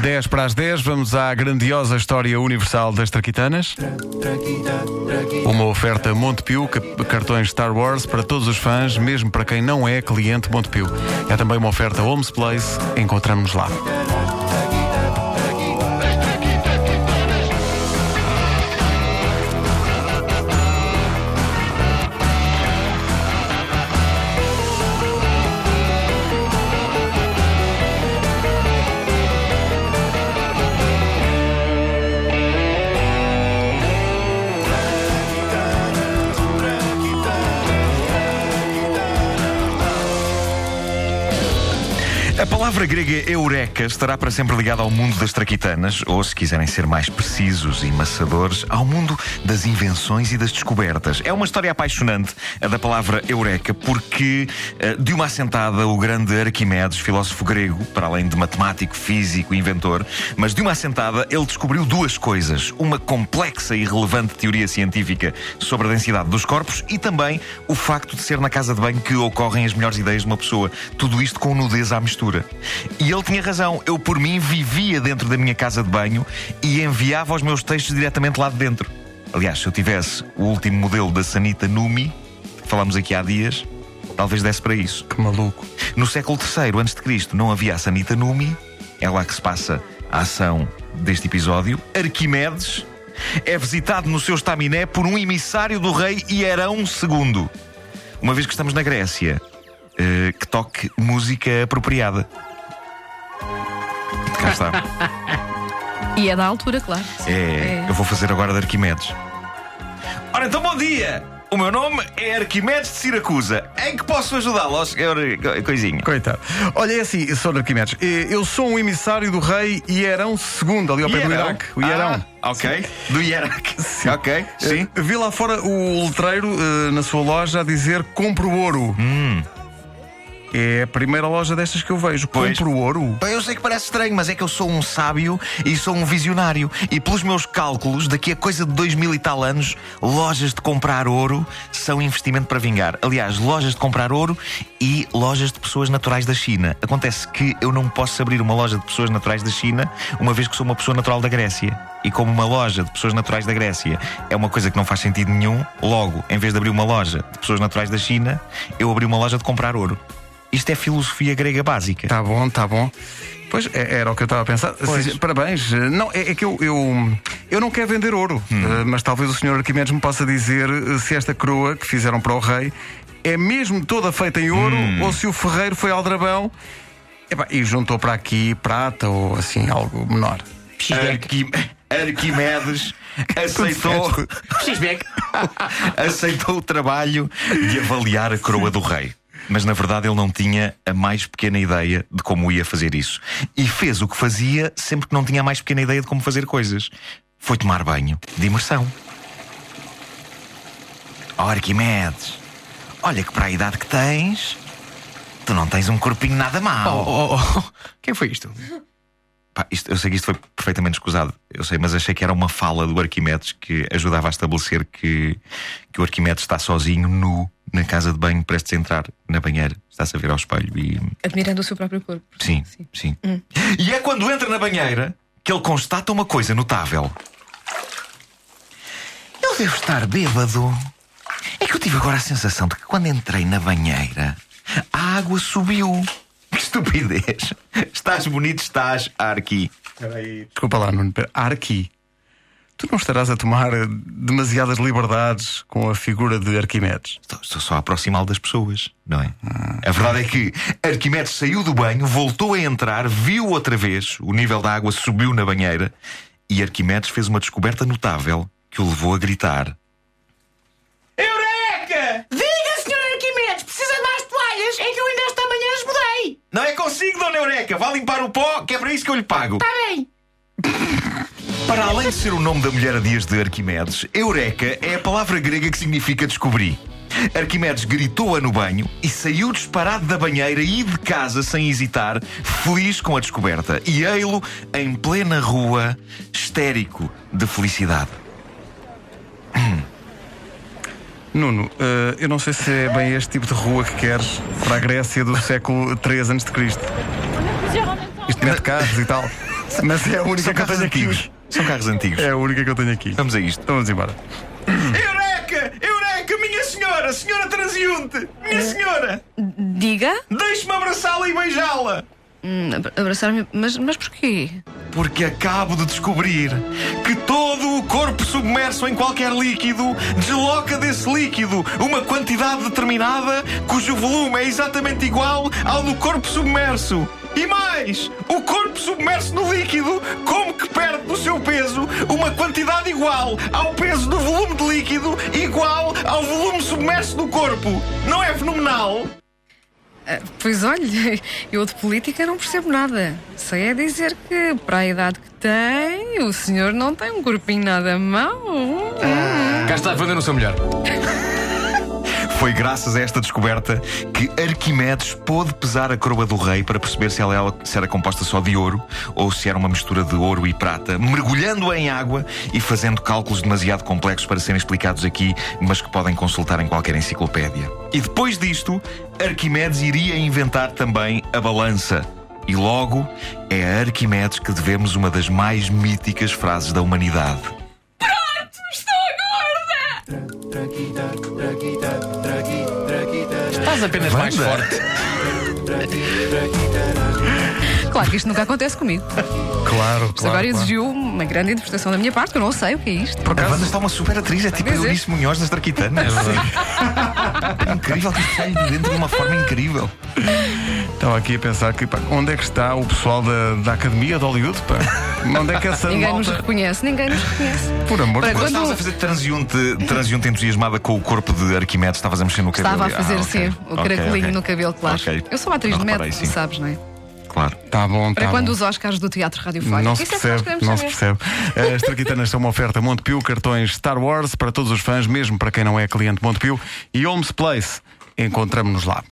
10 para as 10, vamos à grandiosa história universal das Traquitanas. Uma oferta Montepio, ca- cartões Star Wars para todos os fãs, mesmo para quem não é cliente Montepio. É também uma oferta Homes Place, encontramos-nos lá. A palavra grega eureka estará para sempre ligada ao mundo das traquitanas, ou, se quiserem ser mais precisos e maçadores, ao mundo das invenções e das descobertas. É uma história apaixonante, a da palavra eureka, porque eh, de uma assentada o grande Arquimedes, filósofo grego, para além de matemático, físico e inventor, mas de uma assentada ele descobriu duas coisas: uma complexa e relevante teoria científica sobre a densidade dos corpos e também o facto de ser na casa de banho que ocorrem as melhores ideias de uma pessoa. Tudo isto com nudez à mistura. E ele tinha razão. Eu, por mim, vivia dentro da minha casa de banho e enviava os meus textos diretamente lá de dentro. Aliás, se eu tivesse o último modelo da Sanita Numi, que falámos aqui há dias, talvez desse para isso. Que maluco. No século III a.C. não havia a Sanita Numi, é lá que se passa a ação deste episódio. Arquimedes é visitado no seu estaminé por um emissário do rei Hierão II. Uma vez que estamos na Grécia, eh, que toque música apropriada. Cá está. E é da altura, claro. É, eu vou fazer agora de Arquimedes. Ora então, bom dia! O meu nome é Arquimedes de Siracusa. Em que posso ajudá-lo, coisinha? Coitado. Olha, é assim, Sr. Arquimedes, eh, eu sou um emissário do rei Hierão II, ali ao pé do Hierão? Iraque. O Hierão. Ah, ok. Do Iraque. Ok, sim. Eh, Vi lá fora o letreiro eh, na sua loja a dizer compro ouro. É a primeira loja destas que eu vejo. Pois. Compro ouro. Bem, eu sei que parece estranho, mas é que eu sou um sábio e sou um visionário. E pelos meus cálculos, daqui a coisa de dois mil e tal anos, lojas de comprar ouro são investimento para vingar. Aliás, lojas de comprar ouro e lojas de pessoas naturais da China. Acontece que eu não posso abrir uma loja de pessoas naturais da China, uma vez que sou uma pessoa natural da Grécia. E como uma loja de pessoas naturais da Grécia é uma coisa que não faz sentido nenhum, logo, em vez de abrir uma loja de pessoas naturais da China, eu abri uma loja de comprar ouro. Isto é filosofia grega básica. Tá bom, tá bom. Pois é- era o que eu estava a pensar. Pois. Parabéns. Eh, Não, é, é que eu, eu, eu não quero vender ouro, Hum. eh, mas talvez o Sr. Arquimedes me possa dizer eh, se esta coroa que fizeram para o rei é mesmo toda feita em ouro Hum. ou se o ferreiro foi aldrabão epá, e juntou para aqui prata ou assim algo menor. Arqui- Arquimedes aceitou, aceitou o trabalho de avaliar a coroa do rei. Mas na verdade ele não tinha a mais pequena ideia de como ia fazer isso. E fez o que fazia sempre que não tinha a mais pequena ideia de como fazer coisas. Foi tomar banho de imersão. Oh, Arquimedes, olha que para a idade que tens, tu não tens um corpinho nada mau. Oh, oh, oh. Quem foi isto? Pá, isto- eu sei que isto foi perfeitamente escusado, eu sei, mas achei que era uma fala do Arquimedes que ajudava a estabelecer que, que o Arquimedes está sozinho, nu, na casa de banho, prestes a entrar na banheira, está-se a ver ao espelho e. Admirando o seu próprio corpo. Sim, sim. E é quando entra na banheira que ele constata uma coisa notável. Eu devo estar bêbado. É que eu tive agora a sensação de que quando entrei na banheira, a água subiu. Que estupidez! Estás bonito, estás, Arqui. Desculpa lá, Nuno. Arqui. Tu não estarás a tomar demasiadas liberdades com a figura de Arquimedes. Estou, estou só a aproximá-lo das pessoas, não é? A verdade é que Arquimedes saiu do banho, voltou a entrar, viu outra vez, o nível da água subiu na banheira e Arquimedes fez uma descoberta notável que o levou a gritar. Eureka! Diga, Sr. Arquimedes, precisa de mais toalhas? É que eu ainda esta manhã as mudei. Não é consigo, Dona Eureka! Vá limpar o pó, que é para isso que eu lhe pago. Está bem. Para além de ser o nome da mulher a dias de Arquimedes, Eureka é a palavra grega que significa descobrir. Arquimedes gritou-a no banho e saiu disparado da banheira e de casa sem hesitar, feliz com a descoberta. E ei-lo em plena rua, histérico de felicidade. Nuno, eh, eu não sei se é bem este tipo de rua que queres para a Grécia do século III a.C. Isto mete carros e tal. Mas é a única São que eu São carros antigos. É a única que eu tenho aqui. Vamos a isto. Então vamos embora. Eureka! Eureka, minha senhora! Senhora transeunte! Minha senhora! Diga? Deixe-me abraçá-la e beijá-la! Hum, abra- Abraçar-me. Mas, mas porquê? Porque acabo de descobrir que todo o corpo submerso em qualquer líquido desloca desse líquido uma quantidade determinada cujo volume é exatamente igual ao do corpo submerso. E mais, o corpo submerso no líquido, como que perde do seu peso uma quantidade igual ao peso do volume de líquido igual ao volume submerso do corpo. Não é fenomenal? Ah, Pois olha, eu de política não percebo nada. Sei é dizer que, para a idade que tem, o senhor não tem um corpinho nada mau. Cá está a defender o seu melhor. Foi graças a esta descoberta que Arquimedes pôde pesar a coroa do rei para perceber se ela, se era composta só de ouro ou se era uma mistura de ouro e prata, mergulhando-a em água e fazendo cálculos demasiado complexos para serem explicados aqui, mas que podem consultar em qualquer enciclopédia. E depois disto, Arquimedes iria inventar também a balança. E logo é a Arquimedes que devemos uma das mais míticas frases da humanidade. Estás apenas mais Wanda. forte. Claro que isto nunca acontece comigo. Claro, Isto agora exigiu uma grande interpretação da minha parte, que eu não sei o que é isto. A Wanda está uma super atriz, é tipo Pois é. Eunice Munhoz das Traquitanas. É incrível que isto sai de dentro de uma forma incrível. Estava aqui a pensar que pá, onde é que está o pessoal da, da Academia de Hollywood? Pá? Onde é que essa Ninguém nos malta... reconhece, ninguém nos reconhece. Por amor de Para Deus. quando- Estavas a fazer transeunte, transeunte entusiasmada com o corpo de Arquimedes, estavas a mexer no cabelo. Estava a fazer Ah, assim, ok. o Ok, caracolinho ok. no cabelo, claro. Ok. Eu sou uma atriz Não de reparei, método, sim. sabes, não é? Claro. Tá bom, tá Para quando bom. os Oscars do Teatro Radiofónico. Não se Isso é percebe, queremos não se percebe. As Traquitanas são uma oferta Montepio, cartões Star Wars para todos os fãs, mesmo para quem não é cliente Montepio. E Holmes Place, encontramos-nos lá.